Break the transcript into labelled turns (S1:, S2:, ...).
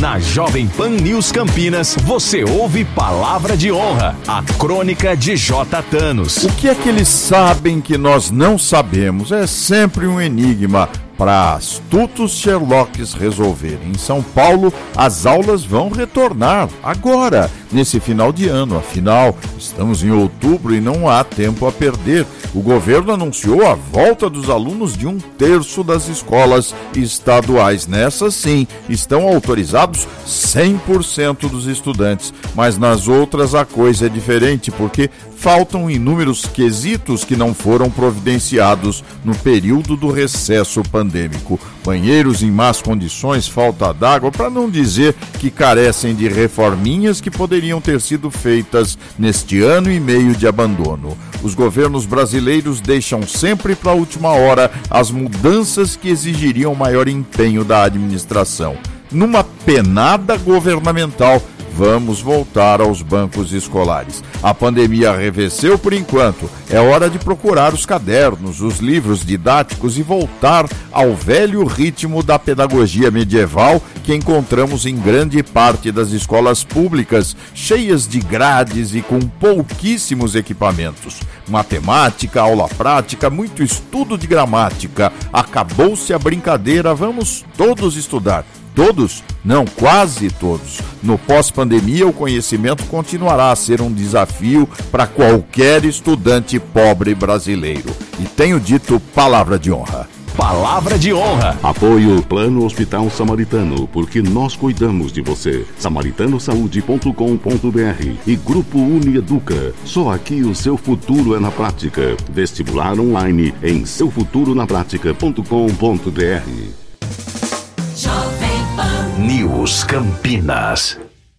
S1: Na Jovem Pan News Campinas, você ouve Palavra de Honra, a crônica de J. Thanos.
S2: O que é que eles sabem que nós não sabemos? É sempre um enigma para astutos Sherlocks resolverem. Em São Paulo, as aulas vão retornar agora, nesse final de ano. Afinal, estamos em outubro e não há tempo a perder. O governo anunciou a volta dos alunos de um terço das escolas estaduais. Nessas, sim, estão autorizados 100% dos estudantes, mas nas outras a coisa é diferente, porque faltam inúmeros quesitos que não foram providenciados no período do recesso pandêmico. Banheiros em más condições, falta d'água, para não dizer que carecem de reforminhas que poderiam ter sido feitas neste ano e meio de abandono. Os governos brasileiros deixam sempre para a última hora as mudanças que exigiriam maior empenho da administração. Numa penada governamental vamos voltar aos bancos escolares. A pandemia arrefeceu por enquanto. É hora de procurar os cadernos, os livros didáticos e voltar ao velho ritmo da pedagogia medieval que encontramos em grande parte das escolas públicas, cheias de grades e com pouquíssimos equipamentos. Matemática, aula prática, muito estudo de gramática. Acabou-se a brincadeira, vamos todos estudar. Todos? Não, quase todos. No pós-pandemia, o conhecimento continuará a ser um desafio para qualquer estudante pobre brasileiro. E tenho dito palavra de honra.
S1: Palavra de honra.
S3: Apoio Plano Hospital Samaritano, porque nós cuidamos de você. Samaritanosaúde.com.br e Grupo Unieduca. Só aqui o seu futuro é na prática. Vestibular online em seufuturonaprática.com.br.
S1: News Campinas.